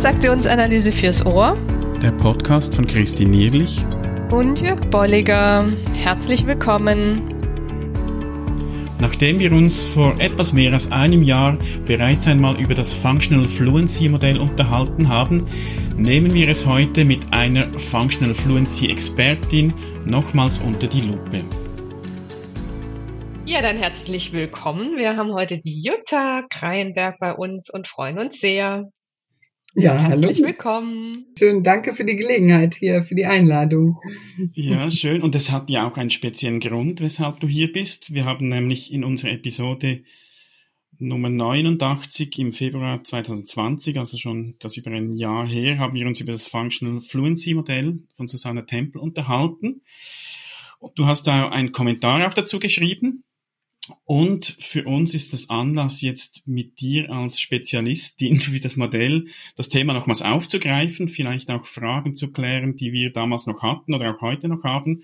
Transaktionsanalyse fürs Ohr. Der Podcast von Christine Nierlich und Jörg Bolliger. Herzlich willkommen. Nachdem wir uns vor etwas mehr als einem Jahr bereits einmal über das Functional Fluency Modell unterhalten haben, nehmen wir es heute mit einer Functional Fluency Expertin nochmals unter die Lupe. Ja, dann herzlich willkommen. Wir haben heute die Jutta Kreienberg bei uns und freuen uns sehr. Ja, herzlich hallo. willkommen. Schön, danke für die Gelegenheit hier, für die Einladung. Ja, schön. Und es hat ja auch einen speziellen Grund, weshalb du hier bist. Wir haben nämlich in unserer Episode Nummer 89 im Februar 2020, also schon das über ein Jahr her, haben wir uns über das Functional Fluency Modell von Susanne Tempel unterhalten. Und du hast da einen Kommentar auch dazu geschrieben. Und für uns ist das Anlass, jetzt mit dir als Spezialistin für das Modell das Thema nochmals aufzugreifen, vielleicht auch Fragen zu klären, die wir damals noch hatten oder auch heute noch haben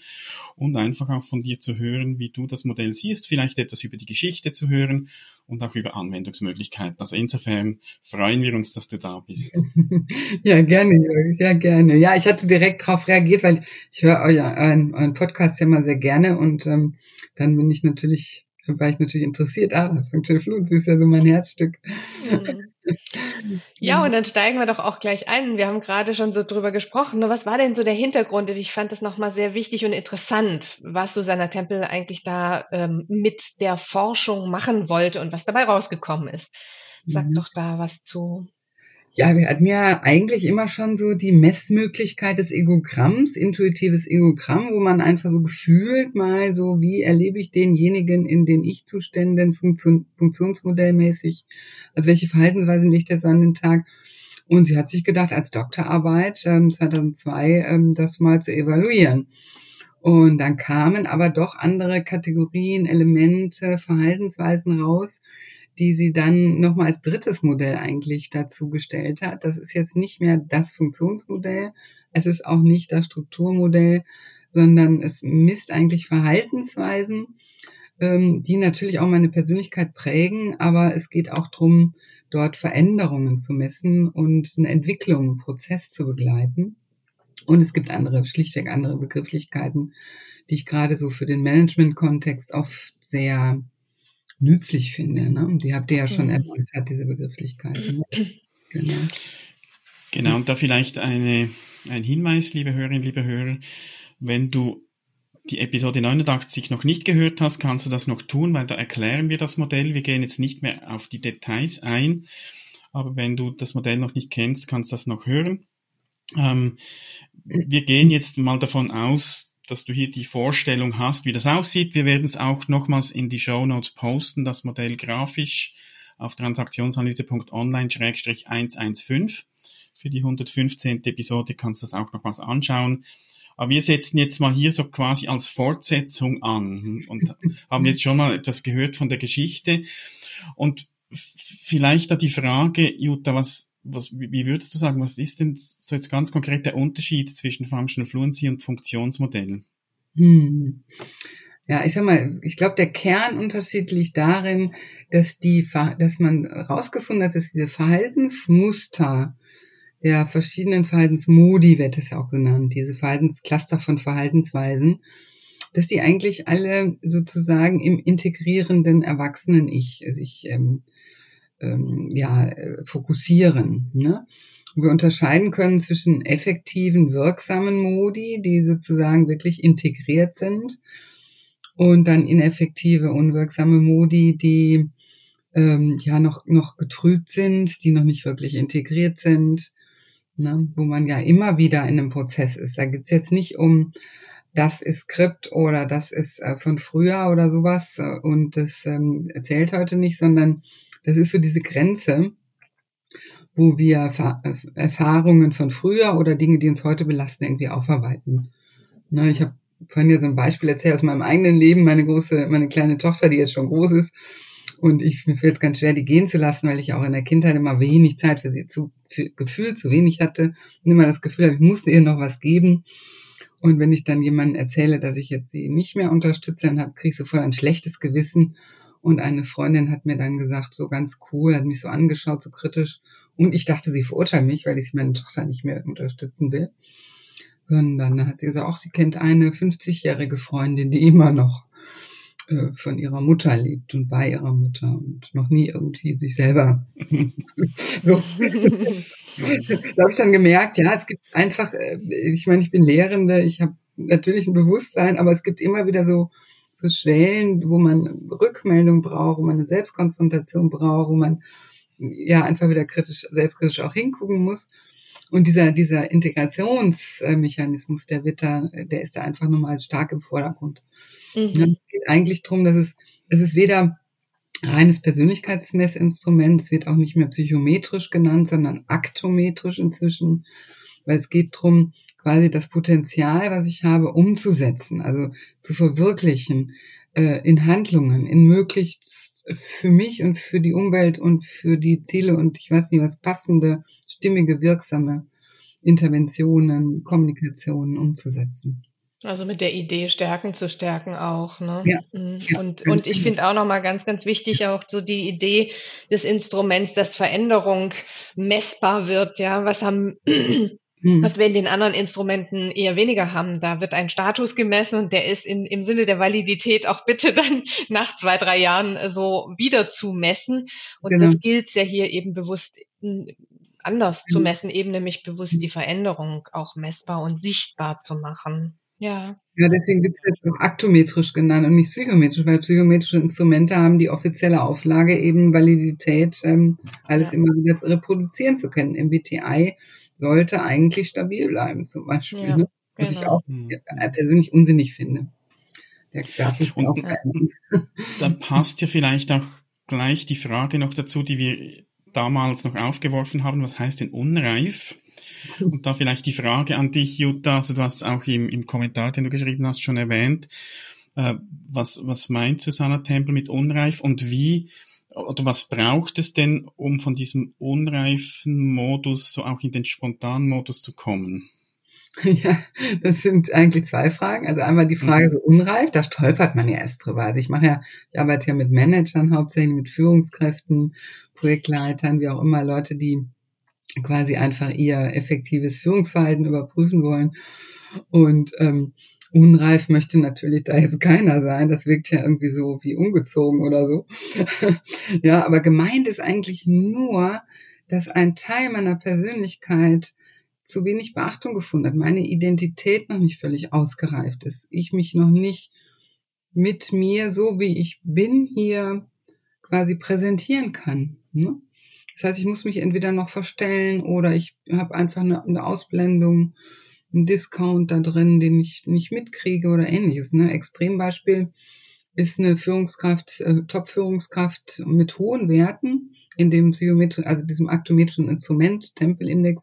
und einfach auch von dir zu hören, wie du das Modell siehst, vielleicht etwas über die Geschichte zu hören und auch über Anwendungsmöglichkeiten. Also insofern freuen wir uns, dass du da bist. Ja, gerne, ja, gerne. Ja, ich hatte direkt darauf reagiert, weil ich höre euren, euren Podcast ja mal sehr gerne und ähm, dann bin ich natürlich war ich natürlich interessiert. Ah, Functional Fluency ist ja so mein Herzstück. Mhm. Ja, und dann steigen wir doch auch gleich ein. Wir haben gerade schon so drüber gesprochen. Was war denn so der Hintergrund? Ich fand das nochmal sehr wichtig und interessant, was Susanna Tempel eigentlich da ähm, mit der Forschung machen wollte und was dabei rausgekommen ist. Sag mhm. doch da was zu. Ja, wir hatten ja eigentlich immer schon so die Messmöglichkeit des Egogramms, intuitives Egogramm, wo man einfach so gefühlt mal so, wie erlebe ich denjenigen in den Ich-Zuständen Funktion, funktionsmodellmäßig, also welche Verhaltensweisen legt er so an den Tag. Und sie hat sich gedacht, als Doktorarbeit ähm, 2002 ähm, das mal zu evaluieren. Und dann kamen aber doch andere Kategorien, Elemente, Verhaltensweisen raus, die sie dann nochmal als drittes Modell eigentlich dazu gestellt hat. Das ist jetzt nicht mehr das Funktionsmodell, es ist auch nicht das Strukturmodell, sondern es misst eigentlich Verhaltensweisen, ähm, die natürlich auch meine Persönlichkeit prägen, aber es geht auch darum, dort Veränderungen zu messen und eine Entwicklung, einen Prozess zu begleiten. Und es gibt andere, schlichtweg andere Begrifflichkeiten, die ich gerade so für den Management-Kontext oft sehr nützlich finde. Ne? Die habt ihr ja schon mhm. erwähnt, hat diese Begrifflichkeiten. Genau. Genau, und da vielleicht eine, ein Hinweis, liebe Hörerinnen, liebe Hörer, wenn du die Episode 89 noch nicht gehört hast, kannst du das noch tun, weil da erklären wir das Modell. Wir gehen jetzt nicht mehr auf die Details ein, aber wenn du das Modell noch nicht kennst, kannst du das noch hören. Ähm, wir gehen jetzt mal davon aus, dass du hier die Vorstellung hast, wie das aussieht. Wir werden es auch nochmals in die Show Notes posten, das Modell grafisch auf transaktionsanalyse.online-115. Für die 115. Episode kannst du das auch nochmals anschauen. Aber wir setzen jetzt mal hier so quasi als Fortsetzung an und haben jetzt schon mal etwas gehört von der Geschichte. Und vielleicht da die Frage, Jutta, was, was, wie würdest du sagen, was ist denn so jetzt ganz konkret der Unterschied zwischen Functional Fluency und Funktionsmodellen? Hm. Ja, ich sag mal, ich glaube, der Kernunterschied liegt darin, dass die, dass man herausgefunden hat, dass diese Verhaltensmuster der verschiedenen Verhaltensmodi, wird es ja auch genannt, diese Verhaltenscluster von Verhaltensweisen, dass die eigentlich alle sozusagen im integrierenden Erwachsenen-Ich sich ähm, ähm, ja, äh, fokussieren. Ne? wir unterscheiden können zwischen effektiven, wirksamen Modi, die sozusagen wirklich integriert sind, und dann ineffektive, unwirksame Modi, die ähm, ja noch, noch getrübt sind, die noch nicht wirklich integriert sind, ne? wo man ja immer wieder in einem Prozess ist. Da geht's jetzt nicht um, das ist Skript oder das ist äh, von früher oder sowas äh, und das ähm, erzählt heute nicht, sondern das ist so diese Grenze, wo wir Erfahrungen von früher oder Dinge, die uns heute belasten, irgendwie aufarbeiten. Ne, ich habe vorhin ja so ein Beispiel erzählt aus meinem eigenen Leben. Meine große, meine kleine Tochter, die jetzt schon groß ist, und ich fällt es ganz schwer, die gehen zu lassen, weil ich auch in der Kindheit immer wenig Zeit für sie zu Gefühl zu wenig hatte und immer das Gefühl habe, ich musste ihr noch was geben. Und wenn ich dann jemandem erzähle, dass ich jetzt sie nicht mehr unterstütze, dann kriege ich sofort ein schlechtes Gewissen und eine Freundin hat mir dann gesagt, so ganz cool, hat mich so angeschaut, so kritisch Und ich dachte, sie verurteilt mich, weil ich meine Tochter nicht mehr unterstützen will. Sondern dann hat sie gesagt, auch sie kennt eine 50-jährige Freundin, die immer noch äh, von ihrer Mutter lebt und bei ihrer Mutter und noch nie irgendwie sich selber. so. da habe ich dann gemerkt, ja, es gibt einfach, äh, ich meine, ich bin Lehrende, ich habe natürlich ein Bewusstsein, aber es gibt immer wieder so, so Schwellen, wo man Rückmeldung braucht, wo man eine Selbstkonfrontation braucht, wo man ja einfach wieder kritisch, selbstkritisch auch hingucken muss. Und dieser, dieser Integrationsmechanismus der Witter, der ist da einfach nochmal stark im Vordergrund. Mhm. Es geht eigentlich darum, dass es, es ist weder reines Persönlichkeitsmessinstrument, es wird auch nicht mehr psychometrisch genannt, sondern aktometrisch inzwischen, weil es geht darum, quasi das Potenzial, was ich habe, umzusetzen, also zu verwirklichen äh, in Handlungen, in möglichst für mich und für die Umwelt und für die Ziele und ich weiß nicht was passende, stimmige, wirksame Interventionen, Kommunikationen umzusetzen. Also mit der Idee Stärken zu stärken auch, ne? Ja. Mhm. Und, und ich finde auch nochmal ganz, ganz wichtig auch so die Idee des Instruments, dass Veränderung messbar wird, ja. Was haben. Was wir in den anderen Instrumenten eher weniger haben. Da wird ein Status gemessen und der ist in, im Sinne der Validität auch bitte dann nach zwei, drei Jahren so wieder zu messen. Und genau. das gilt ja hier eben bewusst anders mhm. zu messen, eben nämlich bewusst die Veränderung auch messbar und sichtbar zu machen. Ja. Ja, deswegen wird es jetzt auch aktometrisch genannt und nicht psychometrisch, weil psychometrische Instrumente haben die offizielle Auflage eben Validität, ähm, alles ja. immer wieder reproduzieren zu können. MBTI sollte eigentlich stabil bleiben, zum Beispiel. Ja, ne? Was genau. ich auch mhm. persönlich unsinnig finde. Der darf sich auch verändern. Dann passt ja vielleicht auch gleich die Frage noch dazu, die wir damals noch aufgeworfen haben. Was heißt denn unreif? Und da vielleicht die Frage an dich, Jutta, also du hast es auch im, im Kommentar, den du geschrieben hast, schon erwähnt. Äh, was, was meint Susanna Tempel mit unreif und wie oder was braucht es denn, um von diesem unreifen Modus so auch in den spontanen Modus zu kommen? Ja, das sind eigentlich zwei Fragen. Also einmal die Frage mhm. so unreif, da stolpert man ja erst drüber. Also ich mache ja, ich arbeite ja mit Managern hauptsächlich, mit Führungskräften, Projektleitern, wie auch immer, Leute, die quasi einfach ihr effektives Führungsverhalten überprüfen wollen. Und ähm, unreif möchte natürlich da jetzt keiner sein. Das wirkt ja irgendwie so wie ungezogen oder so. ja, aber gemeint ist eigentlich nur, dass ein Teil meiner Persönlichkeit zu wenig Beachtung gefunden hat, meine Identität noch nicht völlig ausgereift ist, ich mich noch nicht mit mir, so wie ich bin, hier quasi präsentieren kann. Ne? Das heißt, ich muss mich entweder noch verstellen oder ich habe einfach eine, eine Ausblendung, einen Discount da drin, den ich nicht mitkriege oder ähnliches. Ne? Extrembeispiel ist eine Führungskraft, äh, Top-Führungskraft mit hohen Werten in dem Psychometri also diesem aktometrischen Instrument, Tempelindex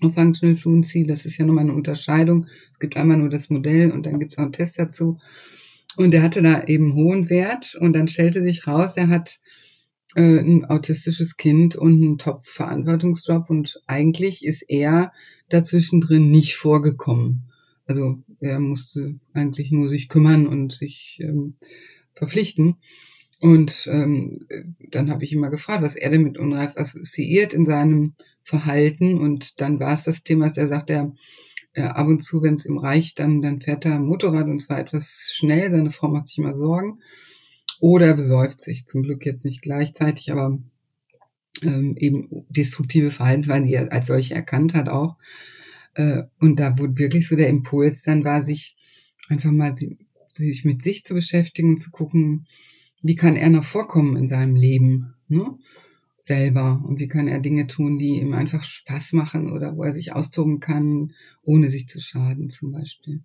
Functional Fluency, das ist ja nochmal eine Unterscheidung. Es gibt einmal nur das Modell und dann gibt es auch einen Test dazu. Und er hatte da eben hohen Wert und dann stellte sich raus, er hat äh, ein autistisches Kind und einen Top-Verantwortungsjob und eigentlich ist er dazwischen drin nicht vorgekommen. Also er musste eigentlich nur sich kümmern und sich ähm, verpflichten. Und ähm, dann habe ich mal gefragt, was er denn mit unreif assoziiert in seinem Verhalten. Und dann war es das Thema, dass er sagt, er, er ab und zu, wenn es ihm reicht, dann, dann fährt er Motorrad und zwar etwas schnell. Seine Frau macht sich immer Sorgen. Oder er besäuft sich, zum Glück jetzt nicht gleichzeitig, aber ähm, eben destruktive Verhaltensweisen, die er als solche erkannt hat auch. Äh, und da wurde wirklich so der Impuls dann war, sich einfach mal sich mit sich zu beschäftigen und zu gucken, wie kann er noch vorkommen in seinem Leben, ne? selber und wie kann er Dinge tun, die ihm einfach Spaß machen oder wo er sich austoben kann, ohne sich zu schaden zum Beispiel.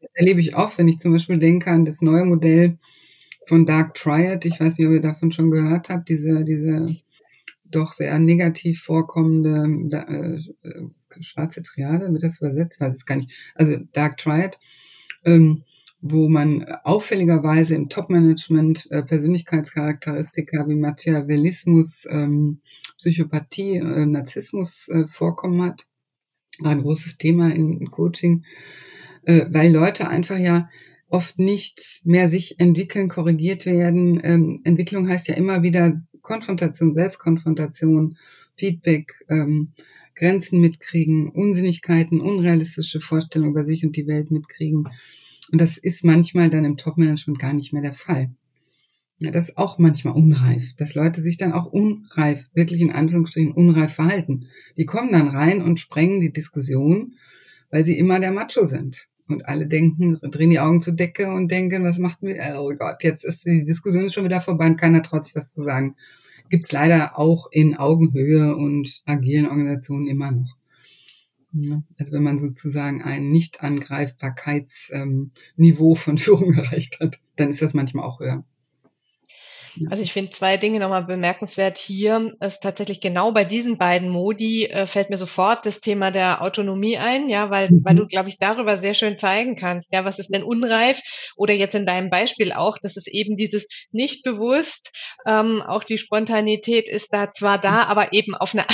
Das erlebe ich auch, wenn ich zum Beispiel denke an das neue Modell von Dark Triad. Ich weiß nicht, ob ihr davon schon gehört habt, diese, diese doch sehr negativ vorkommende äh, schwarze Triade, wird das übersetzt? Weiß ich gar nicht. Also Dark Triad, ähm, wo man auffälligerweise im Top-Management äh, Persönlichkeitscharakteristika wie Machiavellismus, ähm, Psychopathie, äh, Narzissmus äh, vorkommen hat. ein großes Thema in, in Coaching, äh, weil Leute einfach ja oft nicht mehr sich entwickeln, korrigiert werden. Ähm, Entwicklung heißt ja immer wieder Konfrontation, Selbstkonfrontation, Feedback, ähm, Grenzen mitkriegen, Unsinnigkeiten, unrealistische Vorstellungen über sich und die Welt mitkriegen. Und das ist manchmal dann im Top-Management gar nicht mehr der Fall. Ja, das ist auch manchmal unreif, dass Leute sich dann auch unreif, wirklich in Anführungsstrichen unreif verhalten. Die kommen dann rein und sprengen die Diskussion, weil sie immer der Macho sind. Und alle denken, drehen die Augen zur Decke und denken, was macht mir, oh Gott, jetzt ist die Diskussion schon wieder vorbei und keiner traut sich was zu sagen. Gibt's leider auch in Augenhöhe und agilen Organisationen immer noch. Also wenn man sozusagen ein Nicht-Angreifbarkeitsniveau ähm, von Führung erreicht hat, dann ist das manchmal auch höher. Also ich finde zwei Dinge nochmal bemerkenswert hier. Ist tatsächlich genau bei diesen beiden Modi äh, fällt mir sofort das Thema der Autonomie ein, ja, weil, mhm. weil du, glaube ich, darüber sehr schön zeigen kannst, ja, was ist denn unreif? Oder jetzt in deinem Beispiel auch, dass es eben dieses nicht bewusst, ähm, auch die Spontanität ist da zwar da, aber eben auf eine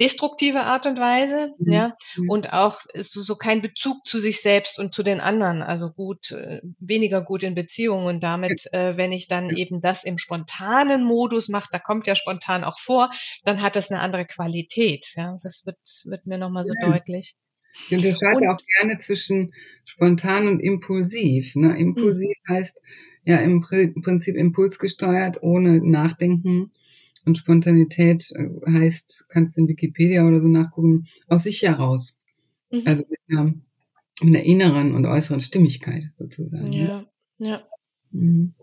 destruktive Art und Weise, mhm. ja, mhm. und auch so, so kein Bezug zu sich selbst und zu den anderen, also gut, äh, weniger gut in Beziehungen und damit, äh, wenn ich dann eben das im spontanen Modus mache, da kommt ja spontan auch vor, dann hat das eine andere Qualität, ja, das wird, wird mir nochmal so ja. deutlich. Ich unterscheide auch gerne zwischen spontan und impulsiv. Ne? Impulsiv mhm. heißt ja im Prinzip impulsgesteuert, ohne Nachdenken und Spontanität äh, heißt, kannst du in Wikipedia oder so nachgucken, aus sich heraus. Mhm. Also mit einer, mit einer, inneren und äußeren Stimmigkeit sozusagen. Ne? Ja, ja. Mhm.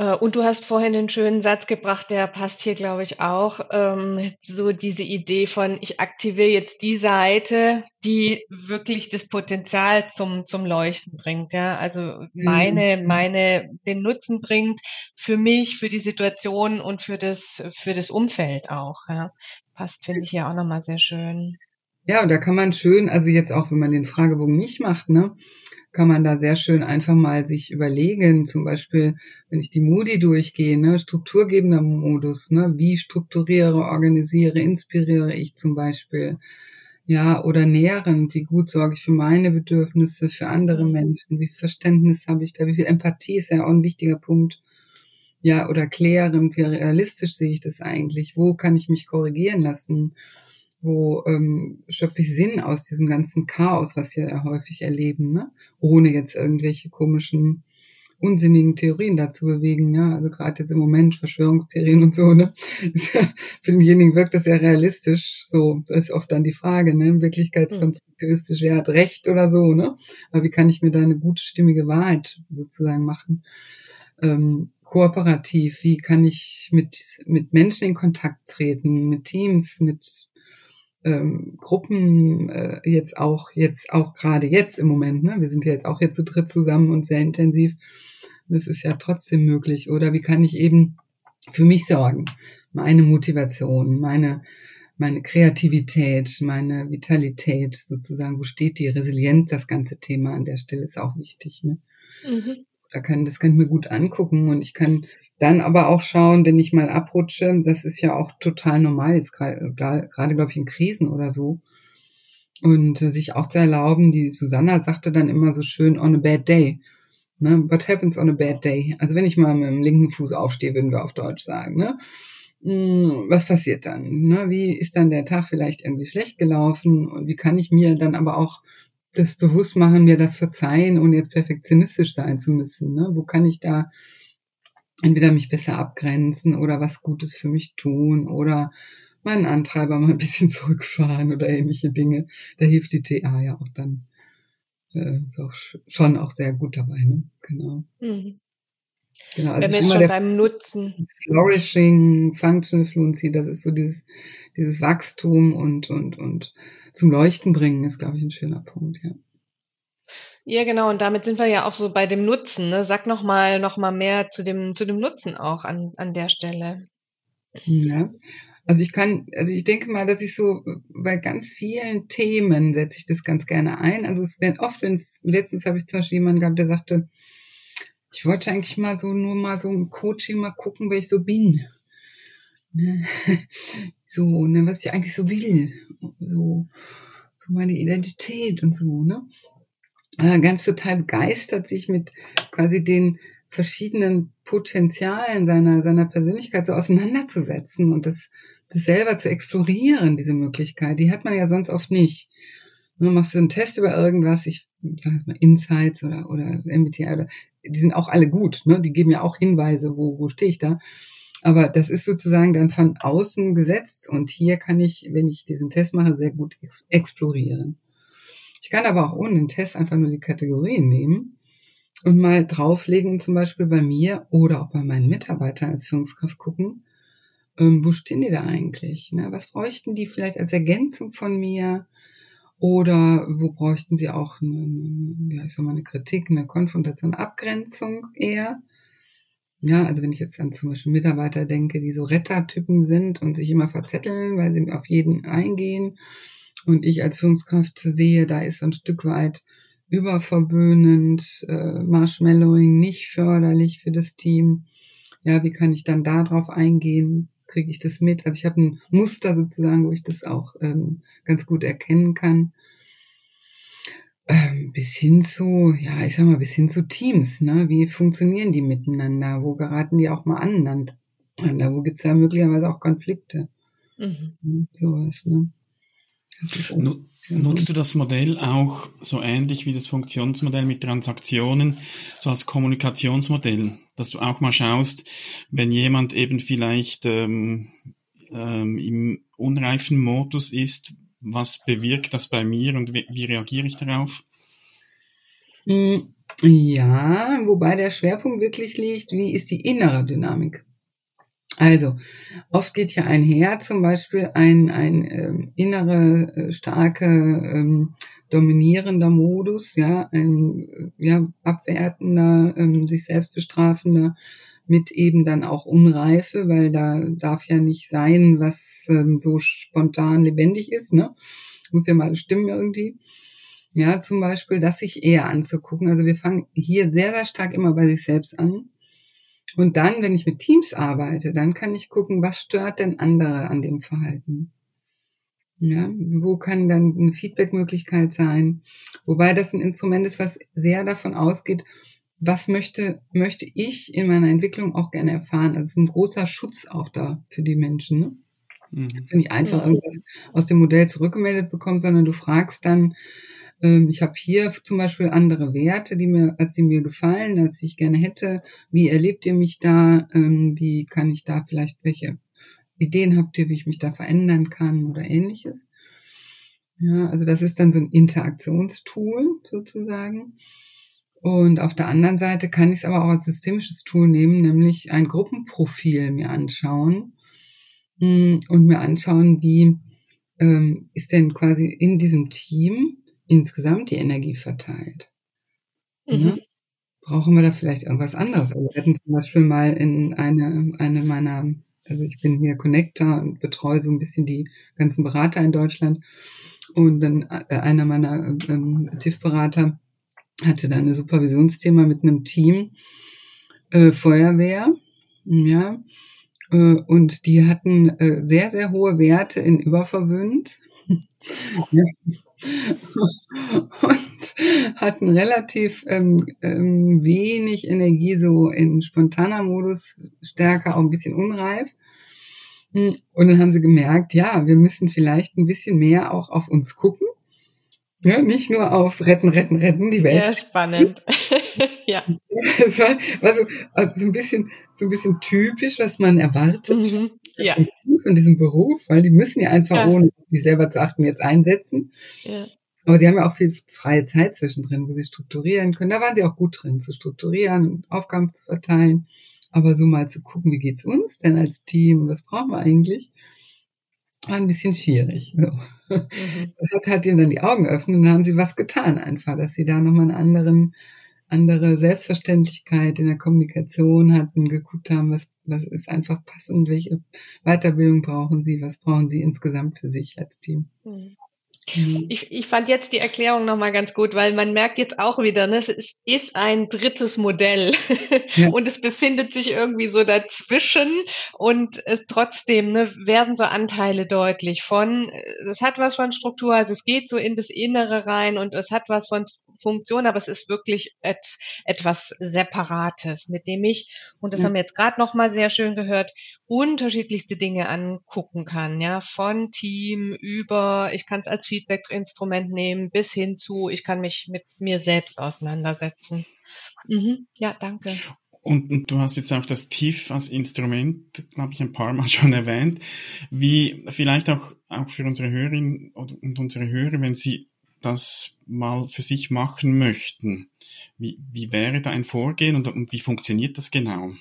Äh, und du hast vorhin einen schönen Satz gebracht, der passt hier, glaube ich, auch. Ähm, so diese Idee von, ich aktiviere jetzt die Seite, die wirklich das Potenzial zum, zum Leuchten bringt. Ja, also meine, mhm. meine, den Nutzen bringt für mich, für die Situation und für das, für das Umfeld auch. Ja. Passt, finde ich ja auch nochmal sehr schön. Ja, und da kann man schön, also jetzt auch, wenn man den Fragebogen nicht macht, ne, kann man da sehr schön einfach mal sich überlegen, zum Beispiel, wenn ich die Moody durchgehe, ne, strukturgebender Modus, ne, wie strukturiere, organisiere, inspiriere ich zum Beispiel, ja, oder nährend, wie gut sorge ich für meine Bedürfnisse, für andere Menschen, wie viel Verständnis habe ich da, wie viel Empathie ist ja auch ein wichtiger Punkt, ja, oder klärend, wie realistisch sehe ich das eigentlich, wo kann ich mich korrigieren lassen, wo ähm, schöpfe ich Sinn aus diesem ganzen Chaos, was wir ja häufig erleben, ne? ohne jetzt irgendwelche komischen, unsinnigen Theorien dazu bewegen. Ja? Also gerade jetzt im Moment Verschwörungstheorien und so. Ne? Für denjenigen wirkt das ja realistisch. So, das ist oft dann die Frage, ne? wirklichkeitskonstruktivistisch, wer hat Recht oder so. Ne? Aber wie kann ich mir da eine gute, stimmige Wahrheit sozusagen machen? Ähm, kooperativ, wie kann ich mit, mit Menschen in Kontakt treten, mit Teams, mit ähm, Gruppen äh, jetzt auch, jetzt auch gerade jetzt im Moment, ne? Wir sind ja jetzt auch jetzt zu dritt zusammen und sehr intensiv. Das ist ja trotzdem möglich. Oder wie kann ich eben für mich sorgen? Meine Motivation, meine, meine Kreativität, meine Vitalität sozusagen. Wo steht die Resilienz? Das ganze Thema an der Stelle ist auch wichtig. Ne? Mhm. Da kann, das kann ich mir gut angucken und ich kann dann aber auch schauen, wenn ich mal abrutsche, das ist ja auch total normal, jetzt gerade, gerade glaube ich, in Krisen oder so. Und äh, sich auch zu erlauben, die Susanna sagte dann immer so schön, on a bad day. Ne? What happens on a bad day? Also wenn ich mal mit dem linken Fuß aufstehe, würden wir auf Deutsch sagen. Ne? Hm, was passiert dann? Ne? Wie ist dann der Tag vielleicht irgendwie schlecht gelaufen? Und wie kann ich mir dann aber auch das bewusst machen, mir das verzeihen und jetzt perfektionistisch sein zu müssen? Ne? Wo kann ich da entweder mich besser abgrenzen oder was Gutes für mich tun oder meinen Antreiber mal ein bisschen zurückfahren oder ähnliche Dinge. Da hilft die TA ja auch dann äh, auch schon auch sehr gut dabei, ne? Genau. Mhm. Genau, also Wenn wir jetzt schon beim Nutzen. Flourishing, Functional Fluency, das ist so dieses, dieses Wachstum und, und, und zum Leuchten bringen, ist, glaube ich, ein schöner Punkt, ja. Ja, genau. Und damit sind wir ja auch so bei dem Nutzen. Ne? Sag noch mal, noch mal mehr zu dem, zu dem Nutzen auch an, an der Stelle. Ja. Also ich kann, also ich denke mal, dass ich so bei ganz vielen Themen setze ich das ganz gerne ein. Also es wird oft, wenn es, letztens habe ich zum Beispiel jemanden gehabt, der sagte, ich wollte eigentlich mal so nur mal so im Coaching mal gucken, wer ich so bin. Ne? So, ne, was ich eigentlich so will. So, so meine Identität und so, ne? Äh, ganz total begeistert, sich mit quasi den verschiedenen Potenzialen seiner, seiner Persönlichkeit so auseinanderzusetzen und das das selber zu explorieren, diese Möglichkeit, die hat man ja sonst oft nicht. Du machst du einen Test über irgendwas, ich sag mal Insights oder, oder MBTI, oder, die sind auch alle gut, ne? die geben ja auch Hinweise, wo, wo stehe ich da. Aber das ist sozusagen dann von außen gesetzt und hier kann ich, wenn ich diesen Test mache, sehr gut ex explorieren. Ich kann aber auch ohne den Test einfach nur die Kategorien nehmen und mal drauflegen zum Beispiel bei mir oder auch bei meinen Mitarbeitern als Führungskraft gucken, ähm, wo stehen die da eigentlich? Ne? Was bräuchten die vielleicht als Ergänzung von mir? Oder wo bräuchten sie auch eine, ja, ich sag mal, eine Kritik, eine Konfrontation, Abgrenzung eher? Ja, also wenn ich jetzt an zum Beispiel Mitarbeiter denke, die so Rettertypen sind und sich immer verzetteln, weil sie auf jeden eingehen. Und ich als Führungskraft sehe, da ist so ein Stück weit überverwöhnend, äh, Marshmallowing nicht förderlich für das Team. Ja, wie kann ich dann darauf eingehen? Kriege ich das mit? Also ich habe ein Muster sozusagen, wo ich das auch ähm, ganz gut erkennen kann. Ähm, bis hin zu, ja, ich sag mal, bis hin zu Teams, ne? Wie funktionieren die miteinander? Wo geraten die auch mal aneinander? Wo gibt's ja möglicherweise auch Konflikte? Mhm. Sowas, ne? Nutzt du das Modell auch so ähnlich wie das Funktionsmodell mit Transaktionen, so als Kommunikationsmodell, dass du auch mal schaust, wenn jemand eben vielleicht ähm, ähm, im unreifen Modus ist, was bewirkt das bei mir und wie, wie reagiere ich darauf? Hm, ja, wobei der Schwerpunkt wirklich liegt, wie ist die innere Dynamik? Also, oft geht ja einher zum Beispiel ein, ein ähm, innere, äh, starke, ähm, dominierender Modus, ja, ein äh, ja, abwertender, ähm, sich selbst bestrafender, mit eben dann auch Unreife, weil da darf ja nicht sein, was ähm, so spontan lebendig ist, ne? Muss ja mal stimmen irgendwie. Ja, zum Beispiel, das sich eher anzugucken. Also wir fangen hier sehr, sehr stark immer bei sich selbst an und dann, wenn ich mit Teams arbeite, dann kann ich gucken, was stört denn andere an dem Verhalten? Ja, wo kann dann eine Feedbackmöglichkeit sein? Wobei das ein Instrument ist, was sehr davon ausgeht, was möchte, möchte ich in meiner Entwicklung auch gerne erfahren. Also es ist ein großer Schutz auch da für die Menschen. Ne? Mhm. Dass du nicht einfach irgendwas aus dem Modell zurückgemeldet bekommst, sondern du fragst dann, ich habe hier zum Beispiel andere Werte, die mir, als die mir gefallen, als ich gerne hätte. Wie erlebt ihr mich da? Ähm, wie kann ich da vielleicht welche Ideen habt ihr, wie ich mich da verändern kann oder ähnliches? Ja, also das ist dann so ein Interaktionstool sozusagen. Und auf der anderen Seite kann ich es aber auch als systemisches Tool nehmen, nämlich ein Gruppenprofil mir anschauen hm, und mir anschauen, wie ähm, ist denn quasi in diesem Team insgesamt die Energie verteilt. Ne? Mhm. Ne? Brauchen wir da vielleicht irgendwas anderes? Also wir hatten zum Beispiel mal in eine, eine meiner, also ich bin hier Connector und betreue so ein bisschen die ganzen Berater in Deutschland. Und dann äh, einer meiner ähm, TIF-Berater hatte da ein Supervisionsthema mit einem Team äh, Feuerwehr, ja, äh, und die hatten äh, sehr, sehr hohe Werte in überverwöhnt. ja und hatten relativ ähm, ähm, wenig Energie so in spontaner Modus, stärker auch ein bisschen unreif. Hm, und dann haben sie gemerkt, ja, wir müssen vielleicht ein bisschen mehr auch auf uns gucken. Ja, nicht nur auf retten, retten, retten die Welt. Ja, spannend. ja. Es war, war so, also so ein bisschen, so ein bisschen typisch, was man erwartet. Mhm. Ja. Von diesem Beruf, weil die müssen ja einfach, ja. ohne sich selber zu achten, jetzt einsetzen. Ja. Aber sie haben ja auch viel freie Zeit zwischendrin, wo sie strukturieren können. Da waren sie auch gut drin, zu strukturieren und Aufgaben zu verteilen. Aber so mal zu gucken, wie geht's uns denn als Team? Was brauchen wir eigentlich? War ein bisschen schwierig. So. Mhm. Das hat, ihnen dann die Augen geöffnet und dann haben sie was getan einfach, dass sie da nochmal einen anderen, andere Selbstverständlichkeit in der Kommunikation hatten, geguckt haben, was, was ist einfach passend, welche Weiterbildung brauchen sie, was brauchen sie insgesamt für sich als Team. Mhm. Mhm. Ich, ich fand jetzt die Erklärung nochmal ganz gut, weil man merkt jetzt auch wieder, ne, es ist ein drittes Modell ja. und es befindet sich irgendwie so dazwischen und es trotzdem ne, werden so Anteile deutlich von, es hat was von Struktur, also es geht so in das Innere rein und es hat was von Funktion, aber es ist wirklich et, etwas Separates, mit dem ich, und das ja. haben wir jetzt gerade noch mal sehr schön gehört, unterschiedlichste Dinge angucken kann, ja, von Team über, ich kann es als Feedback-Instrument nehmen, bis hin zu, ich kann mich mit mir selbst auseinandersetzen. Mhm. Ja, danke. Und, und, du hast jetzt auch das TIFF als Instrument, glaube ich, ein paar Mal schon erwähnt. Wie vielleicht auch, auch für unsere Hörerinnen und unsere Hörer, wenn sie das mal für sich machen möchten. Wie, wie wäre da ein Vorgehen und, und wie funktioniert das genau?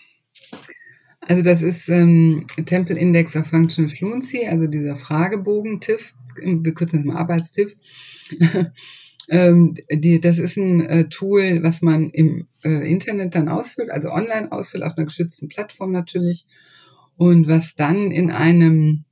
Also das ist ähm, Temple Index of Functional Fluency, also dieser Fragebogen TIFF, wir kürzen das mal ab als TIFF. ähm, die, das ist ein äh, Tool, was man im äh, Internet dann ausfüllt, also online ausfüllt, auf einer geschützten Plattform natürlich, und was dann in einem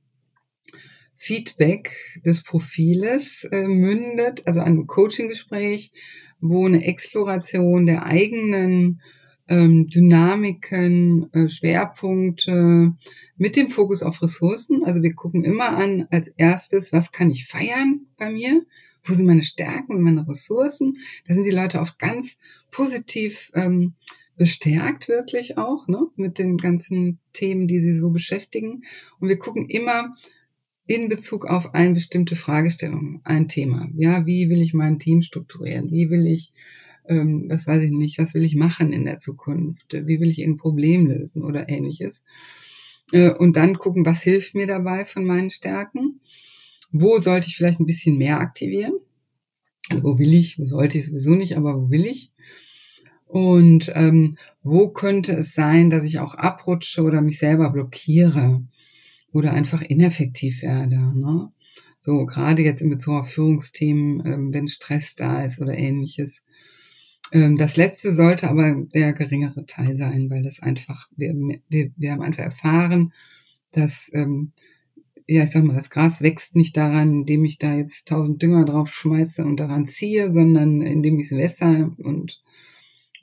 Feedback des Profiles äh, mündet, also einem Coaching-Gespräch, wo eine Exploration der eigenen ähm, Dynamiken, äh, Schwerpunkte mit dem Fokus auf Ressourcen. Also wir gucken immer an als erstes, was kann ich feiern bei mir? Wo sind meine Stärken und meine Ressourcen? Da sind die Leute oft ganz positiv ähm, bestärkt, wirklich auch, ne, mit den ganzen Themen, die sie so beschäftigen. Und wir gucken immer in Bezug auf eine bestimmte Fragestellung, ein Thema. Ja, wie will ich mein Team strukturieren? Wie will ich ähm, was weiß ich nicht, was will ich machen in der Zukunft, wie will ich ein Problem lösen oder ähnliches. Äh, und dann gucken, was hilft mir dabei von meinen Stärken, wo sollte ich vielleicht ein bisschen mehr aktivieren, also wo will ich, wo sollte ich sowieso nicht, aber wo will ich. Und ähm, wo könnte es sein, dass ich auch abrutsche oder mich selber blockiere oder einfach ineffektiv werde. Ne? So gerade jetzt in Bezug auf Führungsthemen, ähm, wenn Stress da ist oder ähnliches. Ähm, das letzte sollte aber der geringere Teil sein, weil das einfach, wir, wir, wir haben einfach erfahren, dass, ähm, ja, ich sag mal, das Gras wächst nicht daran, indem ich da jetzt tausend Dünger drauf schmeiße und daran ziehe, sondern indem ich es wässer und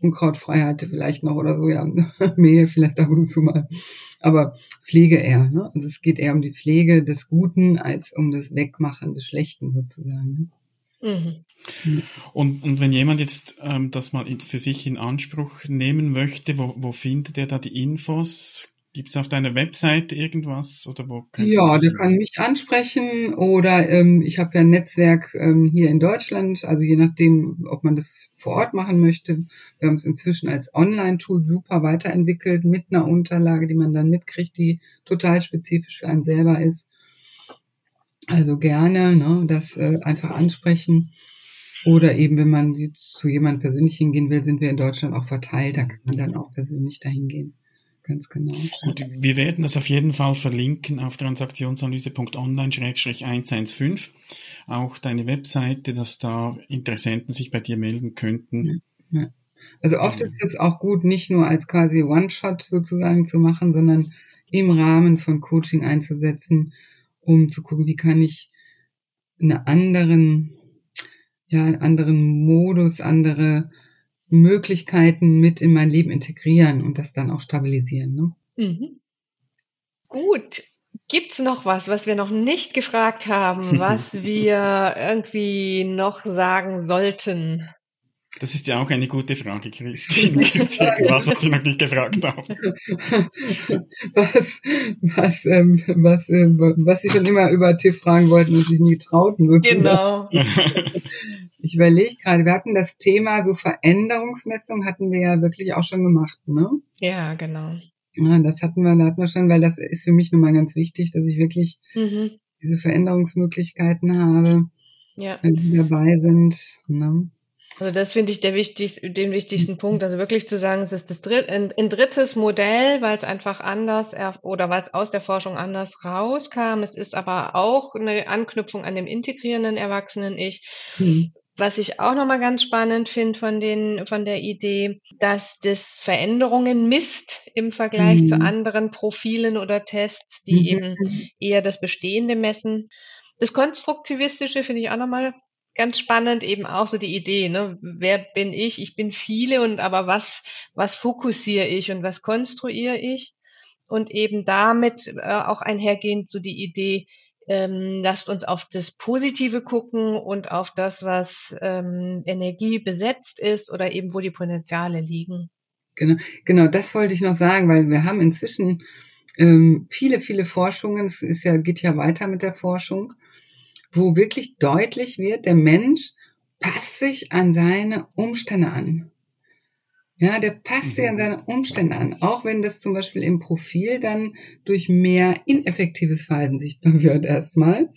unkrautfrei hatte vielleicht noch oder so, ja, Mehl vielleicht ab und zu mal. Aber Pflege eher, ne? Also es geht eher um die Pflege des Guten als um das Wegmachen des Schlechten sozusagen. Ne? Mhm. Und, und wenn jemand jetzt ähm, das mal für sich in Anspruch nehmen möchte, wo, wo findet er da die Infos? Gibt es auf deiner Webseite irgendwas oder wo? Ja, der kann mich ansprechen oder ähm, ich habe ja ein Netzwerk ähm, hier in Deutschland, also je nachdem, ob man das vor Ort machen möchte. Wir haben es inzwischen als Online-Tool super weiterentwickelt mit einer Unterlage, die man dann mitkriegt, die total spezifisch für einen selber ist. Also gerne ne, das äh, einfach ansprechen. Oder eben, wenn man jetzt zu jemandem persönlich hingehen will, sind wir in Deutschland auch verteilt. Da kann man dann auch persönlich dahin gehen. Ganz genau. Gut, wir werden das auf jeden Fall verlinken auf transaktionsanalyse.online-115. Auch deine Webseite, dass da Interessenten sich bei dir melden könnten. Ja, ja. Also oft ist es auch gut, nicht nur als quasi One-Shot sozusagen zu machen, sondern im Rahmen von Coaching einzusetzen, um zu gucken, wie kann ich einen anderen, ja, anderen Modus, andere Möglichkeiten mit in mein Leben integrieren und das dann auch stabilisieren. Ne? Mhm. Gut. Gibt's noch was, was wir noch nicht gefragt haben, was wir irgendwie noch sagen sollten? Das ist ja auch eine gute Frage, Christine. Gibt es irgendwas, was ich noch nicht gefragt habe? Was, was, ähm, was, äh, was Sie schon immer über TIFF fragen wollten und sich nie trauten. Sozusagen. Genau. Ich überlege gerade, wir hatten das Thema so Veränderungsmessung hatten wir ja wirklich auch schon gemacht, ne? Ja, genau. Ja, das hatten wir, da hatten wir schon, weil das ist für mich nochmal ganz wichtig, dass ich wirklich mhm. diese Veränderungsmöglichkeiten habe, ja. wenn sie dabei sind. Ne? Also das finde ich der wichtigste, den wichtigsten Punkt. Also wirklich zu sagen, es ist das dritt, ein, ein drittes Modell, weil es einfach anders oder weil es aus der Forschung anders rauskam. Es ist aber auch eine Anknüpfung an dem integrierenden Erwachsenen-Ich. Mhm. Was ich auch nochmal ganz spannend finde von den, von der Idee, dass das Veränderungen misst im Vergleich mhm. zu anderen Profilen oder Tests, die mhm. eben eher das Bestehende messen. Das Konstruktivistische finde ich auch nochmal ganz spannend eben auch so die Idee, ne? Wer bin ich? Ich bin viele und aber was, was fokussiere ich und was konstruiere ich? Und eben damit äh, auch einhergehend so die Idee, ähm, lasst uns auf das Positive gucken und auf das, was ähm, Energie besetzt ist oder eben wo die Potenziale liegen. Genau, genau, das wollte ich noch sagen, weil wir haben inzwischen ähm, viele, viele Forschungen, es ist ja, geht ja weiter mit der Forschung, wo wirklich deutlich wird, der Mensch passt sich an seine Umstände an. Ja, der passt sich an seine Umstände an, auch wenn das zum Beispiel im Profil dann durch mehr ineffektives Verhalten sichtbar wird erstmal.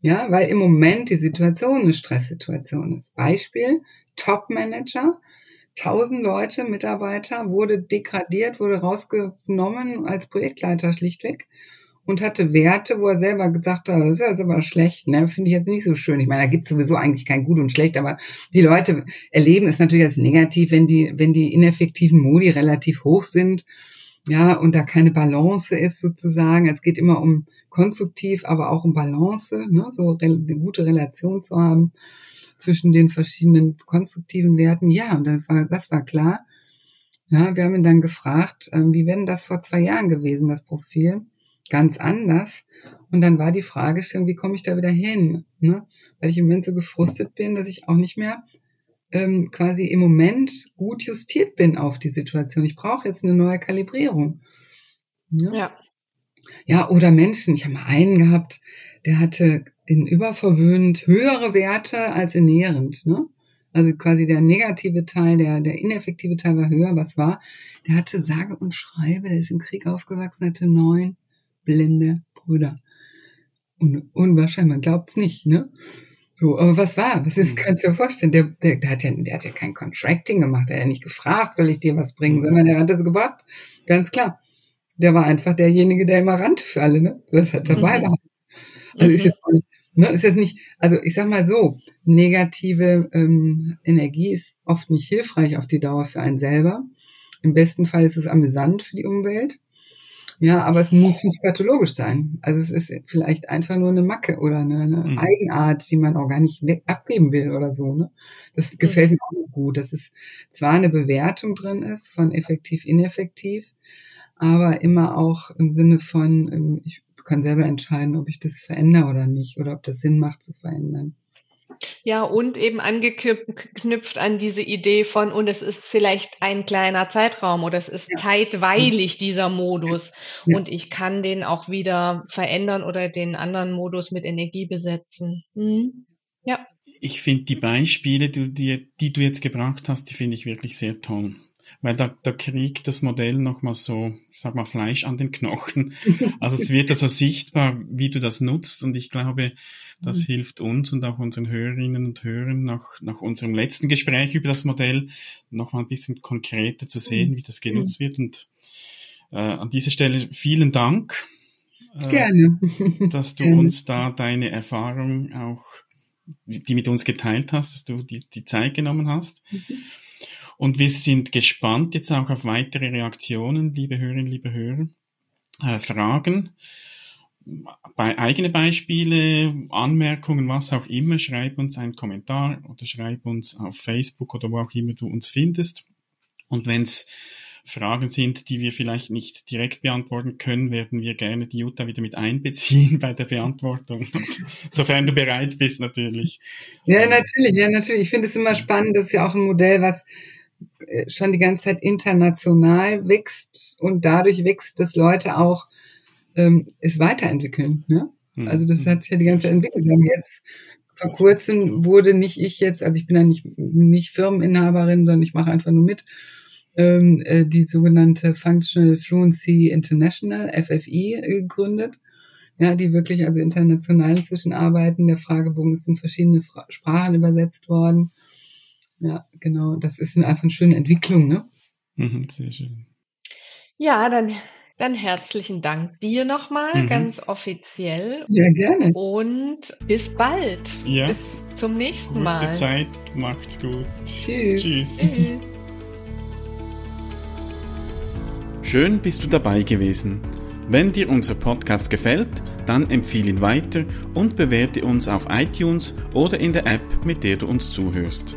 Ja, weil im Moment die Situation eine Stresssituation ist. Beispiel, Top-Manager, 1000 Leute, Mitarbeiter, wurde degradiert, wurde rausgenommen als Projektleiter schlichtweg und hatte Werte, wo er selber gesagt hat, das ist jetzt aber schlecht, ne? Finde ich jetzt nicht so schön. Ich meine, da gibt es sowieso eigentlich kein Gut und Schlecht, aber die Leute erleben es natürlich als negativ, wenn die, wenn die ineffektiven Modi relativ hoch sind, ja, und da keine Balance ist sozusagen. Es geht immer um konstruktiv, aber auch um Balance, ne? so eine gute Relation zu haben zwischen den verschiedenen konstruktiven Werten. Ja, und das war, das war klar. Ja, wir haben ihn dann gefragt, ähm, wie wäre denn das vor zwei Jahren gewesen, das Profil? Ganz anders. Und dann war die Frage schon, wie komme ich da wieder hin? Ne? Weil ich im Moment so gefrustet bin, dass ich auch nicht mehr ähm, quasi im Moment gut justiert bin auf die Situation. Ich brauche jetzt eine neue Kalibrierung. Ne? Ja. Ja, oder Menschen. Ich habe mal einen gehabt, der hatte in überverwöhnt höhere Werte als in nährend. Ne? Also quasi der negative Teil, der, der ineffektive Teil war höher. Was war? Der hatte sage und schreibe, der ist im Krieg aufgewachsen, hatte neun blinde Brüder. Un unwahrscheinlich, man glaubt's nicht, ne? So, aber was war? Was ist, mhm. kannst du dir vorstellen? Der, der, der, hat ja, der hat ja kein Contracting gemacht, der hat ja nicht gefragt, soll ich dir was bringen, mhm. sondern der hat das gebracht. Ganz klar. Der war einfach derjenige, der immer rannte für alle, ne? Das hat dabei mhm. war. Also ist jetzt nicht, ne, ist jetzt nicht, also ich sag mal so, negative ähm, Energie ist oft nicht hilfreich auf die Dauer für einen selber. Im besten Fall ist es amüsant für die Umwelt. Ja, aber es muss nicht pathologisch sein. Also es ist vielleicht einfach nur eine Macke oder eine, eine mhm. Eigenart, die man auch gar nicht weg abgeben will oder so. Ne? Das gefällt mir auch gut, dass es zwar eine Bewertung drin ist von effektiv, ineffektiv, aber immer auch im Sinne von, ähm, ich kann selber entscheiden, ob ich das verändere oder nicht oder ob das Sinn macht zu verändern. Ja, und eben angeknüpft an diese Idee von, und es ist vielleicht ein kleiner Zeitraum oder es ist ja. zeitweilig dieser Modus ja. und ich kann den auch wieder verändern oder den anderen Modus mit Energie besetzen. Mhm. Ja. Ich finde die Beispiele, die, die, die du jetzt gebracht hast, die finde ich wirklich sehr toll weil da, da kriegt das Modell nochmal so, ich sag mal, Fleisch an den Knochen. Also es wird also sichtbar, wie du das nutzt und ich glaube, das mhm. hilft uns und auch unseren Hörerinnen und Hörern nach, nach unserem letzten Gespräch über das Modell nochmal ein bisschen konkreter zu sehen, mhm. wie das genutzt mhm. wird und äh, an dieser Stelle vielen Dank. Äh, Gerne. Dass du Gerne. uns da deine Erfahrung auch, die mit uns geteilt hast, dass du die, die Zeit genommen hast. Mhm. Und wir sind gespannt jetzt auch auf weitere Reaktionen, liebe Hörerinnen, liebe Hörer, äh, Fragen, bei eigene Beispiele, Anmerkungen, was auch immer, schreib uns einen Kommentar oder schreib uns auf Facebook oder wo auch immer du uns findest. Und wenn es Fragen sind, die wir vielleicht nicht direkt beantworten können, werden wir gerne die Jutta wieder mit einbeziehen bei der Beantwortung. Sofern du bereit bist, natürlich. Ja, natürlich, ja, natürlich. Ich finde es immer spannend. Das ist ja auch ein Modell, was schon die ganze Zeit international wächst und dadurch wächst, dass Leute auch ähm, es weiterentwickeln. Ne? Mhm. Also das hat sich ja die ganze Zeit entwickelt. Wir haben jetzt vor kurzem wurde nicht ich jetzt, also ich bin ja nicht, nicht Firmeninhaberin, sondern ich mache einfach nur mit, ähm, äh, die sogenannte Functional Fluency International, FFI, äh, gegründet. Ja, die wirklich also international inzwischen arbeiten. Der Fragebogen ist in verschiedene Fra Sprachen übersetzt worden. Ja, genau. Das ist einfach eine schöne Entwicklung, ne? Mhm, sehr schön. Ja, dann, dann herzlichen Dank dir nochmal, mhm. ganz offiziell. Ja, gerne. Und bis bald. Ja. Bis zum nächsten Gute Mal. Zeit, macht's gut. Tschüss. Tschüss. Tschüss. Schön bist du dabei gewesen. Wenn dir unser Podcast gefällt, dann empfehle ihn weiter und bewerte uns auf iTunes oder in der App, mit der du uns zuhörst.